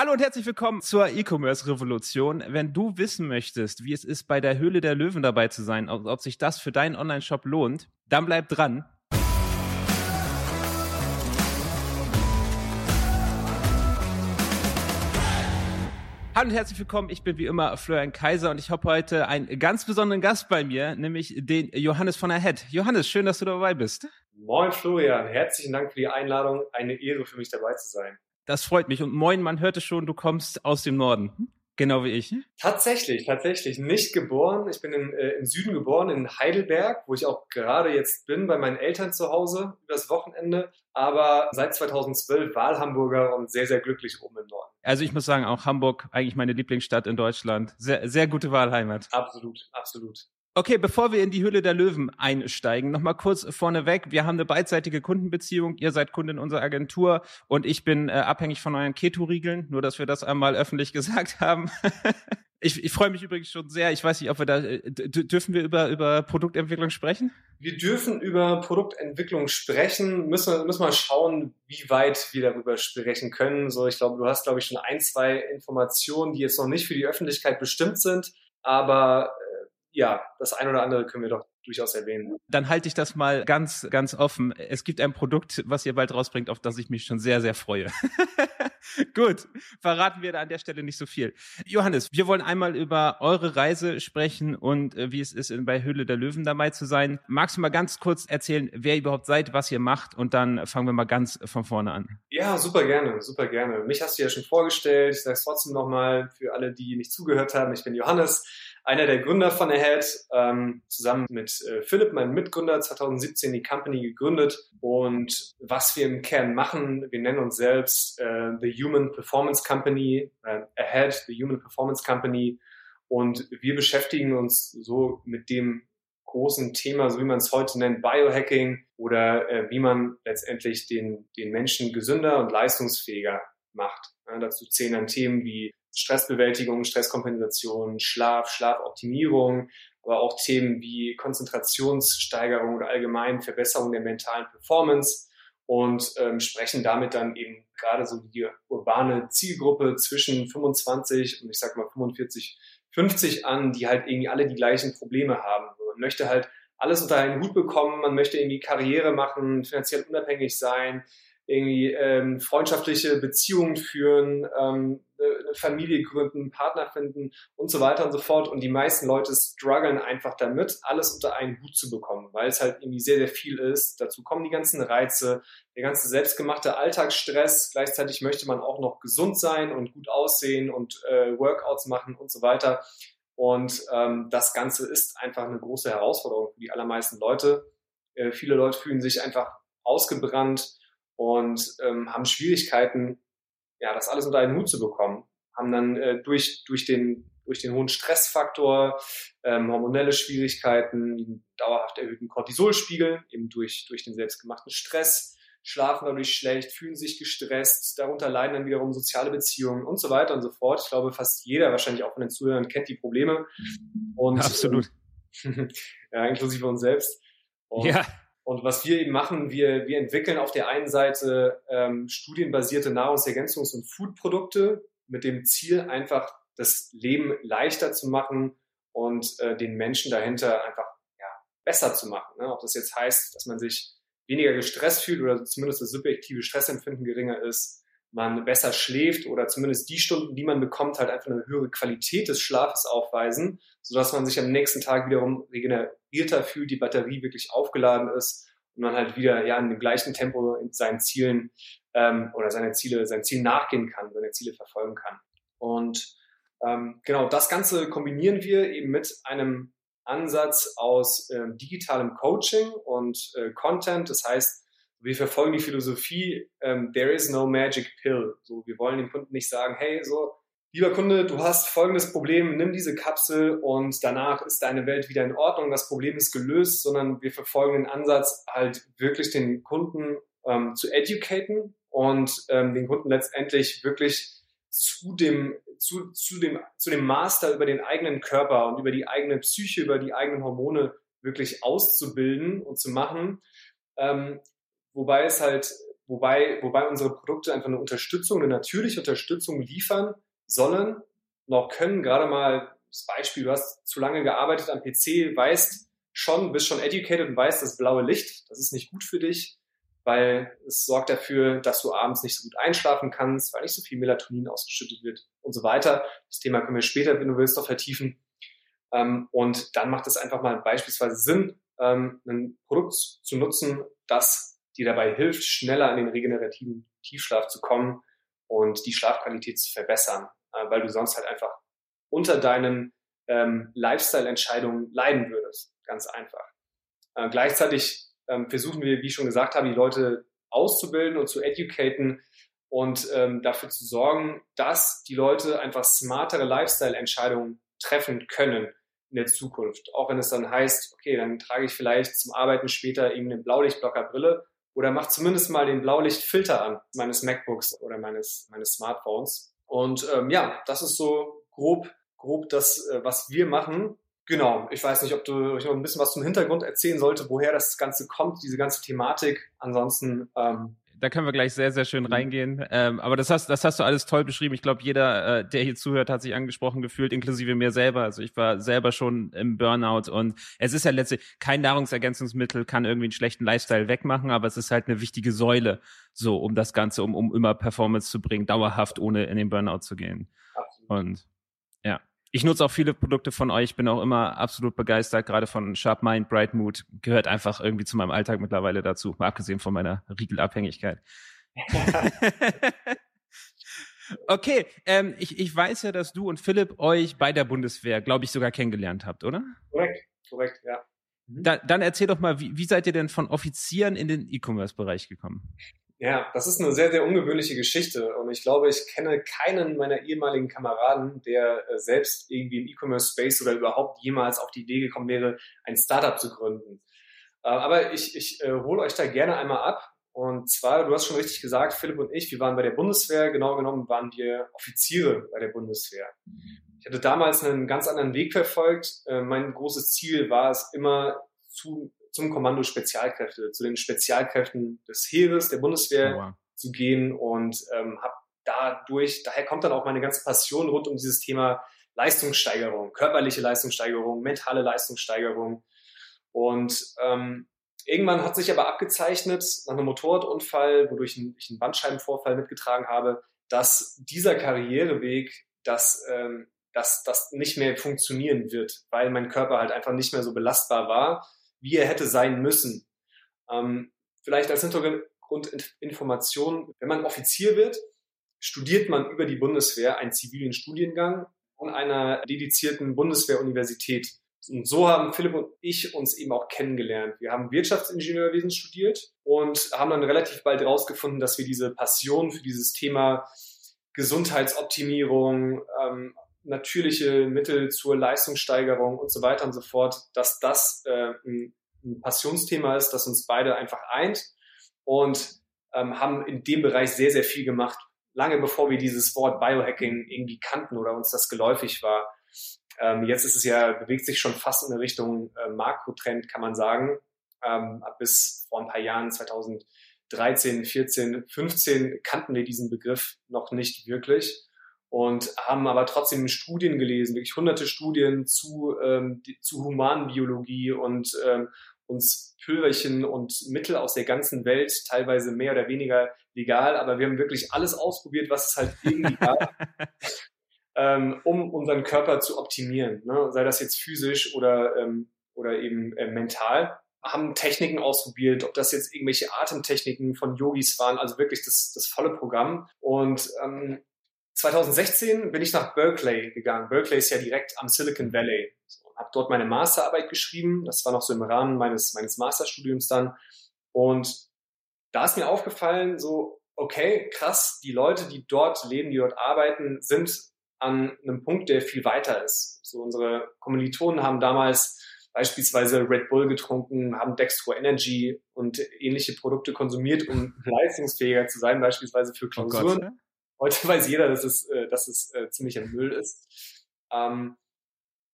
Hallo und herzlich willkommen zur E-Commerce-Revolution. Wenn du wissen möchtest, wie es ist, bei der Höhle der Löwen dabei zu sein, ob, ob sich das für deinen Online-Shop lohnt, dann bleib dran. Hallo und herzlich willkommen. Ich bin wie immer Florian Kaiser und ich habe heute einen ganz besonderen Gast bei mir, nämlich den Johannes von der Head. Johannes, schön, dass du dabei bist. Moin Florian, herzlichen Dank für die Einladung. Eine Ehre für mich dabei zu sein. Das freut mich. Und moin, man hörte schon, du kommst aus dem Norden. Genau wie ich. Tatsächlich, tatsächlich. Nicht geboren. Ich bin in, äh, im Süden geboren, in Heidelberg, wo ich auch gerade jetzt bin, bei meinen Eltern zu Hause übers Wochenende. Aber seit 2012 Wahlhamburger und sehr, sehr glücklich oben im Norden. Also ich muss sagen, auch Hamburg, eigentlich meine Lieblingsstadt in Deutschland. Sehr, sehr gute Wahlheimat. Absolut, absolut. Okay, bevor wir in die Hülle der Löwen einsteigen, nochmal kurz vorneweg. Wir haben eine beidseitige Kundenbeziehung. Ihr seid Kundin unserer Agentur und ich bin äh, abhängig von euren Keto-Riegeln. Nur, dass wir das einmal öffentlich gesagt haben. ich, ich freue mich übrigens schon sehr. Ich weiß nicht, ob wir da, äh, dürfen wir über, über Produktentwicklung sprechen? Wir dürfen über Produktentwicklung sprechen. Müssen, müssen wir schauen, wie weit wir darüber sprechen können. So, ich glaube, du hast, glaube ich, schon ein, zwei Informationen, die jetzt noch nicht für die Öffentlichkeit bestimmt sind. Aber ja, das ein oder andere können wir doch durchaus erwähnen. Dann halte ich das mal ganz, ganz offen. Es gibt ein Produkt, was ihr bald rausbringt, auf das ich mich schon sehr, sehr freue. Gut, verraten wir da an der Stelle nicht so viel. Johannes, wir wollen einmal über eure Reise sprechen und äh, wie es ist, bei Höhle der Löwen dabei zu sein. Magst du mal ganz kurz erzählen, wer ihr überhaupt seid, was ihr macht und dann fangen wir mal ganz von vorne an. Ja, super gerne, super gerne. Mich hast du ja schon vorgestellt. Ich sage es trotzdem nochmal für alle, die nicht zugehört haben. Ich bin Johannes einer der Gründer von Ahead, ähm, zusammen mit äh, Philipp, meinem Mitgründer, 2017 die Company gegründet. Und was wir im Kern machen, wir nennen uns selbst äh, The Human Performance Company, äh, Ahead, The Human Performance Company. Und wir beschäftigen uns so mit dem großen Thema, so wie man es heute nennt, Biohacking oder äh, wie man letztendlich den, den Menschen gesünder und leistungsfähiger macht. Ja, dazu zählen dann Themen wie Stressbewältigung, Stresskompensation, Schlaf, Schlafoptimierung, aber auch Themen wie Konzentrationssteigerung oder allgemein Verbesserung der mentalen Performance und ähm, sprechen damit dann eben gerade so die urbane Zielgruppe zwischen 25 und ich sag mal 45, 50 an, die halt irgendwie alle die gleichen Probleme haben. Man möchte halt alles unter einen Hut bekommen, man möchte irgendwie Karriere machen, finanziell unabhängig sein, irgendwie ähm, freundschaftliche Beziehungen führen, ähm, eine Familie gründen, Partner finden und so weiter und so fort. Und die meisten Leute strugglen einfach damit, alles unter einen Hut zu bekommen, weil es halt irgendwie sehr, sehr viel ist. Dazu kommen die ganzen Reize, der ganze selbstgemachte Alltagsstress. Gleichzeitig möchte man auch noch gesund sein und gut aussehen und äh, Workouts machen und so weiter. Und ähm, das Ganze ist einfach eine große Herausforderung für die allermeisten Leute. Äh, viele Leute fühlen sich einfach ausgebrannt, und ähm, haben Schwierigkeiten, ja, das alles unter einen Hut zu bekommen. Haben dann äh, durch, durch, den, durch den hohen Stressfaktor ähm, hormonelle Schwierigkeiten, dauerhaft erhöhten Cortisolspiegel, eben durch, durch den selbstgemachten Stress, schlafen dadurch schlecht, fühlen sich gestresst, darunter leiden dann wiederum soziale Beziehungen und so weiter und so fort. Ich glaube, fast jeder, wahrscheinlich auch von den Zuhörern, kennt die Probleme. Und, Absolut. Ähm, ja, inklusive uns selbst. Und ja. Und was wir eben machen, wir, wir entwickeln auf der einen Seite ähm, studienbasierte Nahrungsergänzungs- und Foodprodukte mit dem Ziel, einfach das Leben leichter zu machen und äh, den Menschen dahinter einfach ja, besser zu machen. Ne? Ob das jetzt heißt, dass man sich weniger gestresst fühlt oder zumindest das subjektive Stressempfinden geringer ist, man besser schläft oder zumindest die Stunden, die man bekommt, halt einfach eine höhere Qualität des Schlafes aufweisen, sodass man sich am nächsten Tag wiederum regenerierter fühlt, die Batterie wirklich aufgeladen ist und man halt wieder ja in dem gleichen Tempo in seinen Zielen ähm, oder seine Ziele, sein Ziel nachgehen kann, seine Ziele verfolgen kann. Und ähm, genau das Ganze kombinieren wir eben mit einem Ansatz aus ähm, digitalem Coaching und äh, Content. Das heißt, wir verfolgen die Philosophie, ähm, there is no magic pill. So, wir wollen dem Kunden nicht sagen, hey, so, lieber Kunde, du hast folgendes Problem, nimm diese Kapsel und danach ist deine Welt wieder in Ordnung, das Problem ist gelöst, sondern wir verfolgen den Ansatz, halt wirklich den Kunden ähm, zu educaten und ähm, den Kunden letztendlich wirklich zu dem, zu, zu, dem, zu dem Master über den eigenen Körper und über die eigene Psyche, über die eigenen Hormone wirklich auszubilden und zu machen. Ähm, Wobei es halt, wobei, wobei unsere Produkte einfach eine Unterstützung, eine natürliche Unterstützung liefern sollen, noch können. Gerade mal das Beispiel, du hast zu lange gearbeitet am PC, weißt schon, bist schon educated und weißt, das blaue Licht, das ist nicht gut für dich, weil es sorgt dafür, dass du abends nicht so gut einschlafen kannst, weil nicht so viel Melatonin ausgeschüttet wird und so weiter. Das Thema können wir später, wenn du willst, noch vertiefen. Ähm, und dann macht es einfach mal beispielsweise Sinn, ähm, ein Produkt zu nutzen, das dir dabei hilft, schneller in den regenerativen Tiefschlaf zu kommen und die Schlafqualität zu verbessern, äh, weil du sonst halt einfach unter deinen ähm, Lifestyle-Entscheidungen leiden würdest. Ganz einfach. Äh, gleichzeitig ähm, versuchen wir, wie ich schon gesagt habe, die Leute auszubilden und zu educaten und ähm, dafür zu sorgen, dass die Leute einfach smartere Lifestyle-Entscheidungen treffen können in der Zukunft. Auch wenn es dann heißt, okay, dann trage ich vielleicht zum Arbeiten später eben eine Blaulichtblockerbrille oder mach zumindest mal den Blaulichtfilter an meines MacBooks oder meines, meines Smartphones. Und ähm, ja, das ist so grob, grob das, äh, was wir machen. Genau, ich weiß nicht, ob du ich noch ein bisschen was zum Hintergrund erzählen sollte, woher das Ganze kommt, diese ganze Thematik. Ansonsten ähm, da können wir gleich sehr, sehr schön mhm. reingehen. Ähm, aber das hast, das hast du alles toll beschrieben. Ich glaube, jeder, äh, der hier zuhört, hat sich angesprochen gefühlt, inklusive mir selber. Also ich war selber schon im Burnout und es ist ja letztlich kein Nahrungsergänzungsmittel kann irgendwie einen schlechten Lifestyle wegmachen, aber es ist halt eine wichtige Säule, so um das Ganze, um, um immer Performance zu bringen, dauerhaft ohne in den Burnout zu gehen. Absolut. Und ich nutze auch viele Produkte von euch, bin auch immer absolut begeistert, gerade von Sharp Mind, Bright Mood, gehört einfach irgendwie zu meinem Alltag mittlerweile dazu, mal abgesehen von meiner Riegelabhängigkeit. okay, ähm, ich, ich weiß ja, dass du und Philipp euch bei der Bundeswehr, glaube ich, sogar kennengelernt habt, oder? Korrekt, korrekt, ja. Da, dann erzähl doch mal, wie, wie seid ihr denn von Offizieren in den E-Commerce-Bereich gekommen? Ja, das ist eine sehr, sehr ungewöhnliche Geschichte. Und ich glaube, ich kenne keinen meiner ehemaligen Kameraden, der äh, selbst irgendwie im E-Commerce-Space oder überhaupt jemals auf die Idee gekommen wäre, ein Startup zu gründen. Äh, aber ich, ich äh, hole euch da gerne einmal ab. Und zwar, du hast schon richtig gesagt, Philipp und ich, wir waren bei der Bundeswehr. Genau genommen waren wir Offiziere bei der Bundeswehr. Ich hatte damals einen ganz anderen Weg verfolgt. Äh, mein großes Ziel war es immer, zu zum Kommando Spezialkräfte, zu den Spezialkräften des Heeres, der Bundeswehr wow. zu gehen und ähm, habe dadurch, daher kommt dann auch meine ganze Passion rund um dieses Thema Leistungssteigerung, körperliche Leistungssteigerung, mentale Leistungssteigerung. Und ähm, irgendwann hat sich aber abgezeichnet, nach einem Motorradunfall, wodurch ich einen Bandscheibenvorfall mitgetragen habe, dass dieser Karriereweg, dass ähm, dass das nicht mehr funktionieren wird, weil mein Körper halt einfach nicht mehr so belastbar war wie er hätte sein müssen. Ähm, vielleicht als Hintergrundinformation, wenn man Offizier wird, studiert man über die Bundeswehr einen zivilen Studiengang an einer dedizierten Bundeswehruniversität. Und so haben Philipp und ich uns eben auch kennengelernt. Wir haben Wirtschaftsingenieurwesen studiert und haben dann relativ bald herausgefunden, dass wir diese Passion für dieses Thema Gesundheitsoptimierung, ähm, natürliche Mittel zur Leistungssteigerung und so weiter und so fort, dass das äh, ein, ein Passionsthema ist, das uns beide einfach eint und ähm, haben in dem Bereich sehr, sehr viel gemacht. Lange bevor wir dieses Wort Biohacking irgendwie kannten oder uns das geläufig war. Ähm, jetzt ist es ja, bewegt sich schon fast in eine Richtung äh, Makrotrend, kann man sagen. Ähm, bis vor ein paar Jahren, 2013, 14, 15, kannten wir diesen Begriff noch nicht wirklich und haben aber trotzdem Studien gelesen, wirklich hunderte Studien zu, ähm, die, zu Humanbiologie und ähm, uns Pülverchen und Mittel aus der ganzen Welt, teilweise mehr oder weniger legal, aber wir haben wirklich alles ausprobiert, was es halt irgendwie gab, ähm, um unseren Körper zu optimieren, ne? sei das jetzt physisch oder, ähm, oder eben äh, mental haben Techniken ausprobiert, ob das jetzt irgendwelche Atemtechniken von Yogis waren, also wirklich das, das volle Programm. Und ähm, 2016 bin ich nach Berkeley gegangen. Berkeley ist ja direkt am Silicon Valley. So, habe dort meine Masterarbeit geschrieben. Das war noch so im Rahmen meines, meines Masterstudiums dann. Und da ist mir aufgefallen, so, okay, krass, die Leute, die dort leben, die dort arbeiten, sind an einem Punkt, der viel weiter ist. So unsere Kommilitonen haben damals beispielsweise Red Bull getrunken, haben Dextro Energy und ähnliche Produkte konsumiert, um leistungsfähiger zu sein, beispielsweise für Klausuren. Oh Gott, Heute weiß jeder, dass es, äh, dass es äh, ziemlich ein Müll ist. Ähm,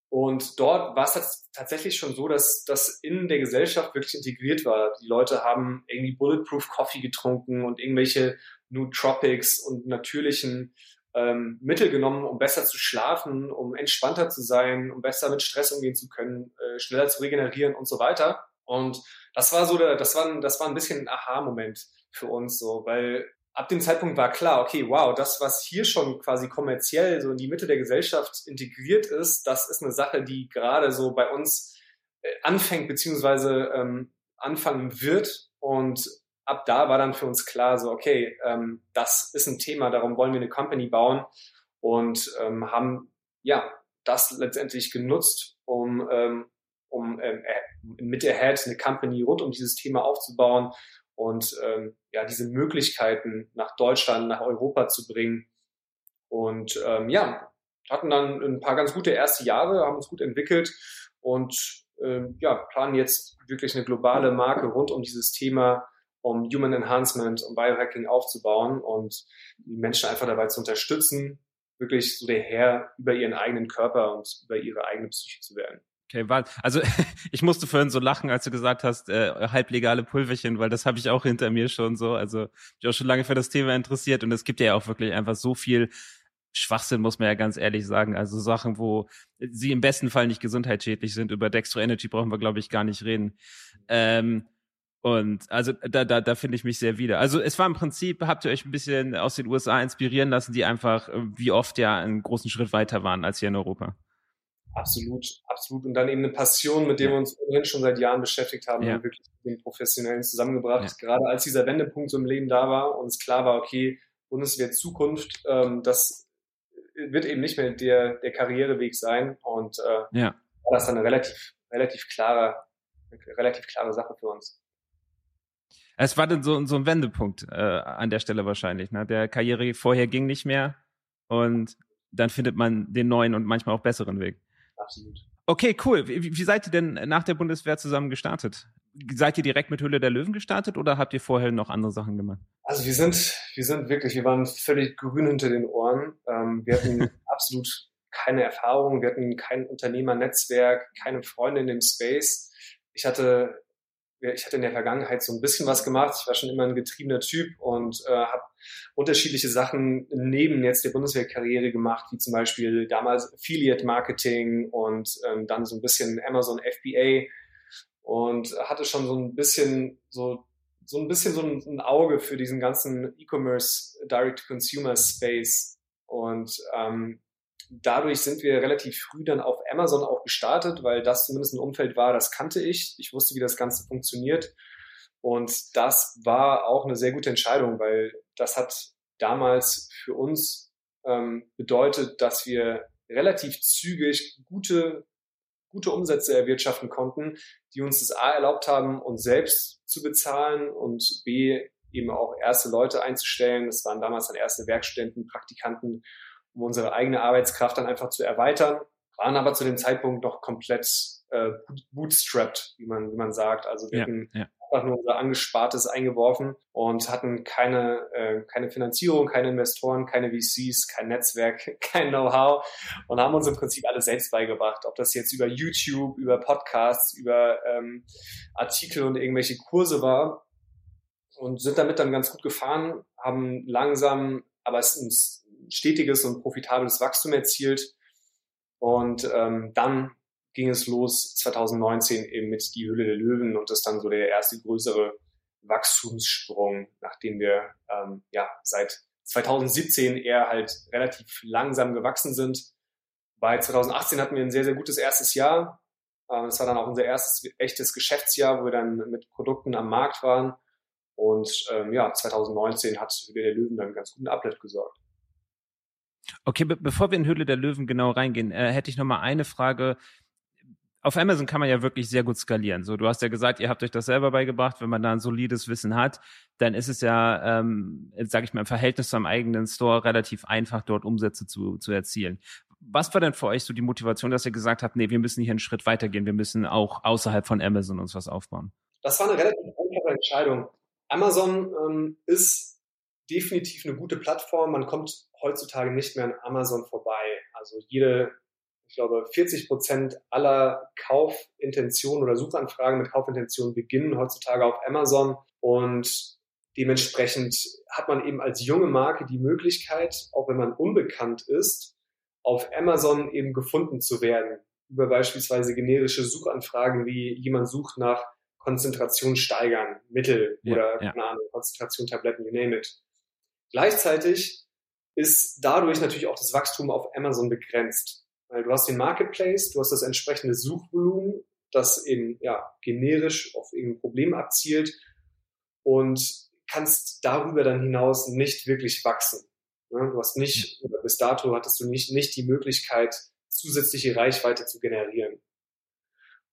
Und dort war es tatsächlich schon so, dass das in der Gesellschaft wirklich integriert war. Die Leute haben irgendwie Bulletproof Coffee getrunken und irgendwelche Nootropics und natürlichen ähm, Mittel genommen, um besser zu schlafen, um entspannter zu sein, um besser mit Stress umgehen zu können, äh, schneller zu regenerieren und so weiter. Und das war so, der, das war, das war ein bisschen ein Aha-Moment für uns so, weil ab dem Zeitpunkt war klar, okay, wow, das, was hier schon quasi kommerziell so in die Mitte der Gesellschaft integriert ist, das ist eine Sache, die gerade so bei uns äh, anfängt beziehungsweise ähm, anfangen wird. Und ab da war dann für uns klar, so, okay, ähm, das ist ein Thema, darum wollen wir eine Company bauen und ähm, haben ja das letztendlich genutzt, um, ähm, um ähm, äh, mit der Head eine Company rund um dieses Thema aufzubauen und ähm, ja, diese Möglichkeiten nach Deutschland, nach Europa zu bringen. Und ähm, ja, hatten dann ein paar ganz gute erste Jahre, haben uns gut entwickelt und ähm, ja, planen jetzt wirklich eine globale Marke rund um dieses Thema, um Human Enhancement, um Biohacking aufzubauen und die Menschen einfach dabei zu unterstützen, wirklich so der Herr über ihren eigenen Körper und über ihre eigene Psyche zu werden. Okay, war, also ich musste vorhin so lachen, als du gesagt hast, äh, halblegale Pulverchen, weil das habe ich auch hinter mir schon so. Also ich auch schon lange für das Thema interessiert und es gibt ja auch wirklich einfach so viel Schwachsinn, muss man ja ganz ehrlich sagen. Also Sachen, wo sie im besten Fall nicht gesundheitsschädlich sind. Über Dextro Energy brauchen wir, glaube ich, gar nicht reden. Ähm, und also da, da, da finde ich mich sehr wieder. Also es war im Prinzip, habt ihr euch ein bisschen aus den USA inspirieren lassen, die einfach äh, wie oft ja einen großen Schritt weiter waren als hier in Europa. Absolut, absolut. Und dann eben eine Passion, mit der wir uns ohnehin schon seit Jahren beschäftigt haben, ja. wirklich mit den Professionellen zusammengebracht. Ja. Gerade als dieser Wendepunkt so im Leben da war und es klar war, okay, Bundeswehr Zukunft, ähm, das wird eben nicht mehr der, der Karriereweg sein. Und äh, ja. war das dann eine relativ, relativ klare, relativ klare Sache für uns. Es war dann so, so ein Wendepunkt äh, an der Stelle wahrscheinlich. Ne? Der Karriere vorher ging nicht mehr und dann findet man den neuen und manchmal auch besseren Weg absolut. Okay, cool. Wie, wie seid ihr denn nach der Bundeswehr zusammen gestartet? Seid ihr direkt mit Hülle der Löwen gestartet oder habt ihr vorher noch andere Sachen gemacht? Also wir sind, wir sind wirklich, wir waren völlig grün hinter den Ohren. Ähm, wir hatten absolut keine Erfahrung, wir hatten kein Unternehmernetzwerk, keine Freunde in dem Space. Ich hatte ich hatte in der Vergangenheit so ein bisschen was gemacht. Ich war schon immer ein getriebener Typ und äh, habe unterschiedliche Sachen neben jetzt der Bundeswehrkarriere gemacht, wie zum Beispiel damals Affiliate Marketing und ähm, dann so ein bisschen Amazon FBA und hatte schon so ein bisschen so so ein bisschen so ein, ein Auge für diesen ganzen E-Commerce Direct-Consumer Space und ähm, dadurch sind wir relativ früh dann auf Amazon auch gestartet, weil das zumindest ein Umfeld war, das kannte ich. Ich wusste, wie das Ganze funktioniert. Und das war auch eine sehr gute Entscheidung, weil das hat damals für uns ähm, bedeutet, dass wir relativ zügig gute, gute Umsätze erwirtschaften konnten, die uns das A erlaubt haben, uns selbst zu bezahlen und B eben auch erste Leute einzustellen. Das waren damals dann erste Werkstudenten, Praktikanten um unsere eigene Arbeitskraft dann einfach zu erweitern, waren aber zu dem Zeitpunkt noch komplett äh, bootstrapped, wie man, wie man sagt. Also wir ja, hatten ja. einfach nur unser Angespartes eingeworfen und hatten keine, äh, keine Finanzierung, keine Investoren, keine VCs, kein Netzwerk, kein Know-how und haben uns im Prinzip alles selbst beigebracht. Ob das jetzt über YouTube, über Podcasts, über ähm, Artikel und irgendwelche Kurse war. Und sind damit dann ganz gut gefahren, haben langsam, aber es uns stetiges und profitables Wachstum erzielt. Und ähm, dann ging es los 2019 eben mit Die Höhle der Löwen und das ist dann so der erste größere Wachstumssprung, nachdem wir ähm, ja seit 2017 eher halt relativ langsam gewachsen sind. Bei 2018 hatten wir ein sehr, sehr gutes erstes Jahr. Ähm, es war dann auch unser erstes echtes Geschäftsjahr, wo wir dann mit Produkten am Markt waren. Und ähm, ja, 2019 hat Höhle der Löwen dann einen ganz guten Uplift gesorgt. Okay, be bevor wir in Höhle der Löwen genau reingehen, äh, hätte ich noch mal eine Frage. Auf Amazon kann man ja wirklich sehr gut skalieren. So, du hast ja gesagt, ihr habt euch das selber beigebracht. Wenn man da ein solides Wissen hat, dann ist es ja, ähm, sage ich mal, im Verhältnis zum eigenen Store relativ einfach, dort Umsätze zu, zu erzielen. Was war denn für euch so die Motivation, dass ihr gesagt habt, nee, wir müssen hier einen Schritt weitergehen, wir müssen auch außerhalb von Amazon uns was aufbauen? Das war eine relativ einfache Entscheidung. Amazon ähm, ist definitiv eine gute Plattform. Man kommt heutzutage nicht mehr an Amazon vorbei. Also jede ich glaube, 40 Prozent aller Kaufintentionen oder Suchanfragen mit Kaufintentionen beginnen heutzutage auf Amazon und dementsprechend hat man eben als junge Marke die Möglichkeit, auch wenn man unbekannt ist, auf Amazon eben gefunden zu werden über beispielsweise generische Suchanfragen wie jemand sucht nach Konzentration steigern, Mittel ja, oder ja. Ahnung, Konzentration Tabletten, you name it. Gleichzeitig ist dadurch natürlich auch das Wachstum auf Amazon begrenzt. Weil du hast den Marketplace, du hast das entsprechende Suchvolumen, das eben ja generisch auf irgendein Problem abzielt und kannst darüber dann hinaus nicht wirklich wachsen. Du hast nicht, oder bis dato hattest du nicht, nicht die Möglichkeit, zusätzliche Reichweite zu generieren.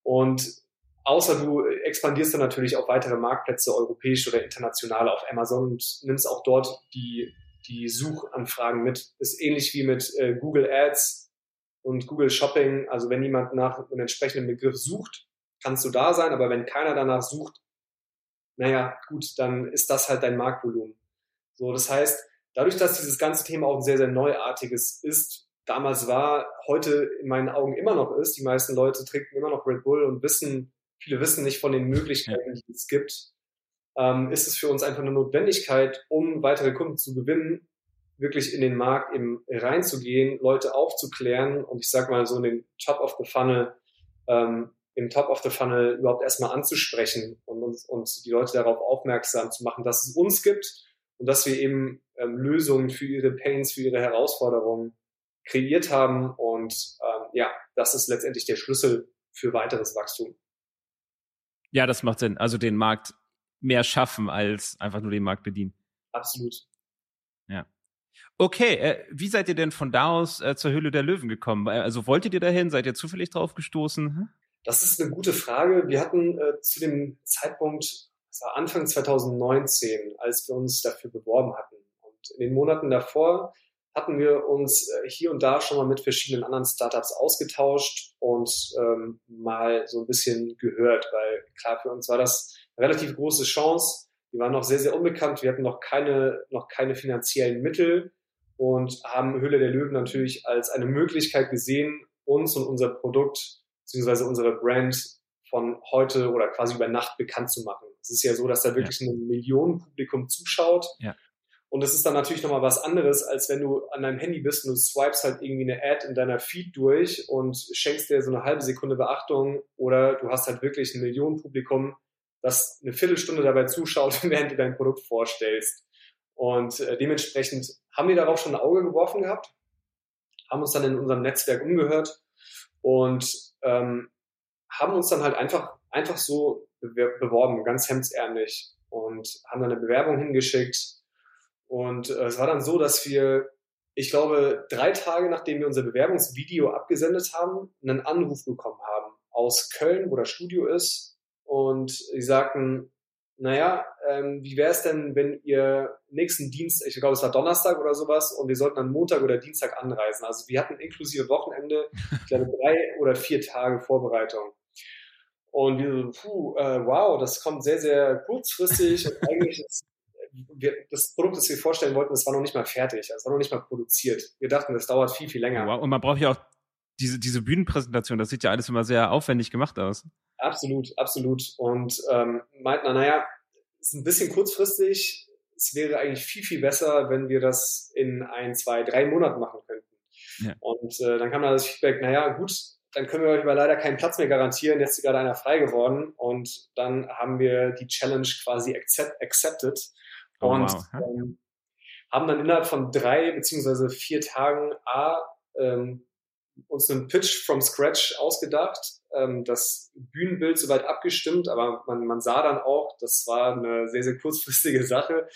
Und außer du expandierst dann natürlich auf weitere Marktplätze, europäisch oder international auf Amazon und nimmst auch dort die, die Suchanfragen mit. Ist ähnlich wie mit äh, Google Ads und Google Shopping. Also wenn jemand nach einem entsprechenden Begriff sucht, kannst du da sein, aber wenn keiner danach sucht, naja, gut, dann ist das halt dein Marktvolumen. So, das heißt, dadurch, dass dieses ganze Thema auch ein sehr, sehr neuartiges ist, damals war, heute in meinen Augen immer noch ist, die meisten Leute trinken immer noch Red Bull und wissen, viele wissen nicht von den Möglichkeiten, die es gibt, ähm, ist es für uns einfach eine Notwendigkeit, um weitere Kunden zu gewinnen, wirklich in den Markt eben reinzugehen, Leute aufzuklären und ich sag mal so in den Top of the Funnel, ähm, im Top of the Funnel überhaupt erstmal anzusprechen und, und, und die Leute darauf aufmerksam zu machen, dass es uns gibt und dass wir eben ähm, Lösungen für ihre Pains, für ihre Herausforderungen kreiert haben und ähm, ja, das ist letztendlich der Schlüssel für weiteres Wachstum. Ja, das macht Sinn. Also den Markt mehr schaffen als einfach nur den Markt bedienen. Absolut. Ja. Okay, äh, wie seid ihr denn von da aus äh, zur Höhle der Löwen gekommen? Also wolltet ihr dahin? Seid ihr zufällig drauf gestoßen? Hm? Das ist eine gute Frage. Wir hatten äh, zu dem Zeitpunkt, das war Anfang 2019, als wir uns dafür beworben hatten. Und in den Monaten davor hatten wir uns äh, hier und da schon mal mit verschiedenen anderen Startups ausgetauscht und ähm, mal so ein bisschen gehört, weil klar, für uns war das eine relativ große Chance. Wir waren noch sehr, sehr unbekannt. Wir hatten noch keine, noch keine finanziellen Mittel und haben Höhle der Löwen natürlich als eine Möglichkeit gesehen, uns und unser Produkt beziehungsweise unsere Brand von heute oder quasi über Nacht bekannt zu machen. Es ist ja so, dass da wirklich ja. ein Millionenpublikum zuschaut. Ja. Und es ist dann natürlich nochmal was anderes, als wenn du an deinem Handy bist und du swipes halt irgendwie eine Ad in deiner Feed durch und schenkst dir so eine halbe Sekunde Beachtung oder du hast halt wirklich ein Millionenpublikum, das eine Viertelstunde dabei zuschaut, während du dein Produkt vorstellst. Und äh, dementsprechend haben wir darauf schon ein Auge geworfen gehabt, haben uns dann in unserem Netzwerk umgehört und ähm, haben uns dann halt einfach, einfach so beworben, ganz hemdsärmlich und haben dann eine Bewerbung hingeschickt und äh, es war dann so, dass wir, ich glaube, drei Tage nachdem wir unser Bewerbungsvideo abgesendet haben, einen Anruf bekommen haben aus Köln, wo das Studio ist. Und sie sagten, naja, ähm, wie wäre es denn, wenn ihr nächsten Dienst, ich glaube, es war Donnerstag oder sowas, und wir sollten dann Montag oder Dienstag anreisen. Also wir hatten inklusive Wochenende, ich glaube, drei oder vier Tage Vorbereitung. Und wir so, puh, äh, wow, das kommt sehr, sehr kurzfristig und eigentlich ist wir, das Produkt, das wir vorstellen wollten, das war noch nicht mal fertig, das war noch nicht mal produziert. Wir dachten, das dauert viel, viel länger. Wow. Und man braucht ja auch diese, diese Bühnenpräsentation, das sieht ja alles immer sehr aufwendig gemacht aus. Absolut, absolut. Und ähm, meinten, naja, ist ein bisschen kurzfristig. Es wäre eigentlich viel, viel besser, wenn wir das in ein, zwei, drei Monaten machen könnten. Ja. Und äh, dann kam dann das Feedback, naja, gut, dann können wir euch aber leider keinen Platz mehr garantieren. Jetzt ist gerade einer frei geworden. Und dann haben wir die Challenge quasi accept, accepted Oh, und wow. ähm, haben dann innerhalb von drei beziehungsweise vier Tagen A, ähm, uns einen Pitch from scratch ausgedacht, ähm, das Bühnenbild soweit abgestimmt, aber man, man sah dann auch, das war eine sehr, sehr kurzfristige Sache.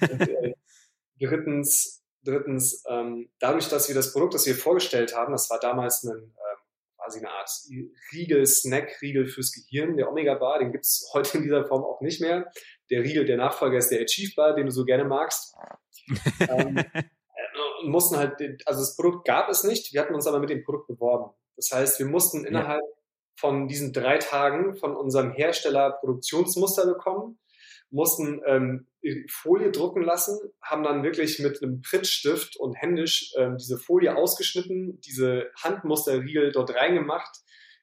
Und, äh, drittens, drittens ähm, dadurch, dass wir das Produkt, das wir vorgestellt haben, das war damals ein, ähm, quasi eine Art Riegel, Snack-Riegel fürs Gehirn, der Omega Bar, den gibt's heute in dieser Form auch nicht mehr der Riegel, der Nachfolger ist der Achieve Bar, den du so gerne magst. ähm, und mussten halt, also das Produkt gab es nicht, wir hatten uns aber mit dem Produkt beworben. Das heißt, wir mussten innerhalb ja. von diesen drei Tagen von unserem Hersteller Produktionsmuster bekommen, mussten ähm, Folie drucken lassen, haben dann wirklich mit einem Prittstift und händisch ähm, diese Folie ausgeschnitten, diese Handmusterriegel dort reingemacht,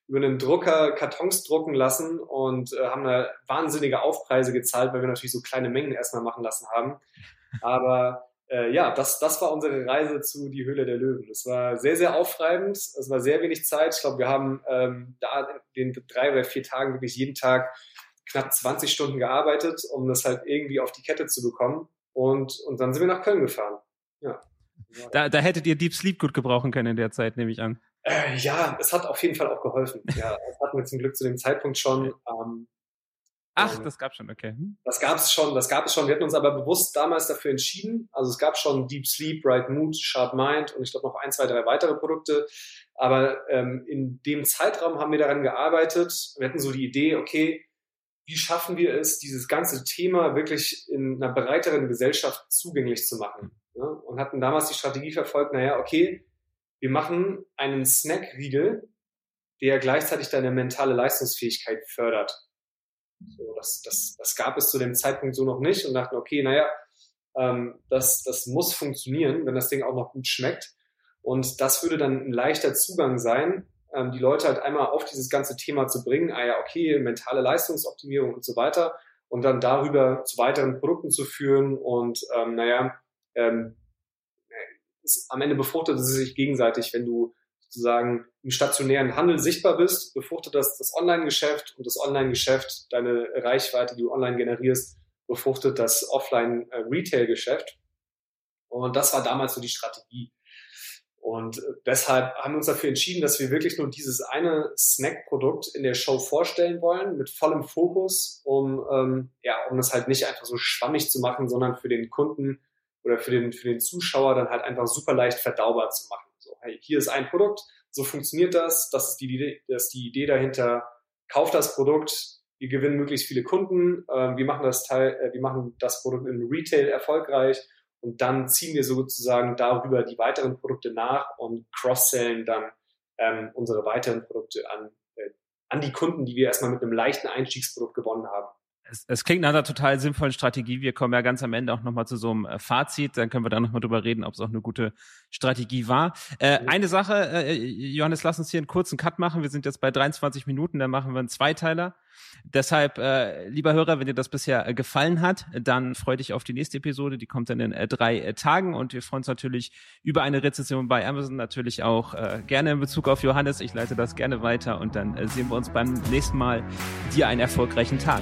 über einen Drucker Kartons drucken lassen und äh, haben da wahnsinnige Aufpreise gezahlt, weil wir natürlich so kleine Mengen erstmal machen lassen haben. Aber äh, ja, das, das war unsere Reise zu die Höhle der Löwen. Es war sehr, sehr aufreibend. Es war sehr wenig Zeit. Ich glaube, wir haben ähm, da in den drei oder vier Tagen wirklich jeden Tag knapp 20 Stunden gearbeitet, um das halt irgendwie auf die Kette zu bekommen. Und, und dann sind wir nach Köln gefahren. Ja. Da, da hättet ihr Deep Sleep gut gebrauchen können in der Zeit, nehme ich an. Äh, ja, es hat auf jeden Fall auch geholfen. Ja, das hatten wir zum Glück zu dem Zeitpunkt schon. Ähm, Ach, ähm, das gab schon, okay. Hm. Das gab es schon, das gab es schon. Wir hatten uns aber bewusst damals dafür entschieden. Also es gab schon Deep Sleep, Bright Mood, Sharp Mind und ich glaube noch ein, zwei, drei weitere Produkte. Aber ähm, in dem Zeitraum haben wir daran gearbeitet. Wir hatten so die Idee, okay, wie schaffen wir es, dieses ganze Thema wirklich in einer breiteren Gesellschaft zugänglich zu machen? Ja? Und hatten damals die Strategie verfolgt, naja, okay, wir machen einen Snack-Riegel, der gleichzeitig deine mentale Leistungsfähigkeit fördert. So, das, das, das gab es zu dem Zeitpunkt so noch nicht und dachten, okay, naja, ähm, das, das muss funktionieren, wenn das Ding auch noch gut schmeckt. Und das würde dann ein leichter Zugang sein, ähm, die Leute halt einmal auf dieses ganze Thema zu bringen, ah ja, okay, mentale Leistungsoptimierung und so weiter, und dann darüber zu weiteren Produkten zu führen und ähm, naja, ähm, es, am Ende befruchtet es sich gegenseitig, wenn du sozusagen im stationären Handel sichtbar bist, befruchtet das das Online-Geschäft und das Online-Geschäft, deine Reichweite, die du online generierst, befruchtet das Offline-Retail-Geschäft. Und das war damals so die Strategie. Und deshalb haben wir uns dafür entschieden, dass wir wirklich nur dieses eine Snack-Produkt in der Show vorstellen wollen, mit vollem Fokus, um, ähm, ja, um das halt nicht einfach so schwammig zu machen, sondern für den Kunden oder für den, für den Zuschauer dann halt einfach super leicht verdaubar zu machen. So, hey, hier ist ein Produkt, so funktioniert das, das ist die Idee, das ist die Idee dahinter, kauf das Produkt, wir gewinnen möglichst viele Kunden, äh, wir machen das Teil, äh, wir machen das Produkt im Retail erfolgreich und dann ziehen wir sozusagen darüber die weiteren Produkte nach und cross-sellen dann ähm, unsere weiteren Produkte an, äh, an die Kunden, die wir erstmal mit einem leichten Einstiegsprodukt gewonnen haben es, es klingt nach einer total sinnvollen Strategie. Wir kommen ja ganz am Ende auch nochmal zu so einem äh, Fazit. Dann können wir da nochmal drüber reden, ob es auch eine gute Strategie war. Äh. Eine Sache, äh, Johannes, lass uns hier einen kurzen Cut machen. Wir sind jetzt bei 23 Minuten, dann machen wir einen Zweiteiler. Deshalb, äh, lieber Hörer, wenn dir das bisher äh, gefallen hat, dann freu dich auf die nächste Episode. Die kommt dann in äh, drei äh, Tagen und wir freuen uns natürlich über eine Rezession bei Amazon, natürlich auch äh, gerne in Bezug auf Johannes. Ich leite das gerne weiter und dann äh, sehen wir uns beim nächsten Mal. Dir einen erfolgreichen Tag.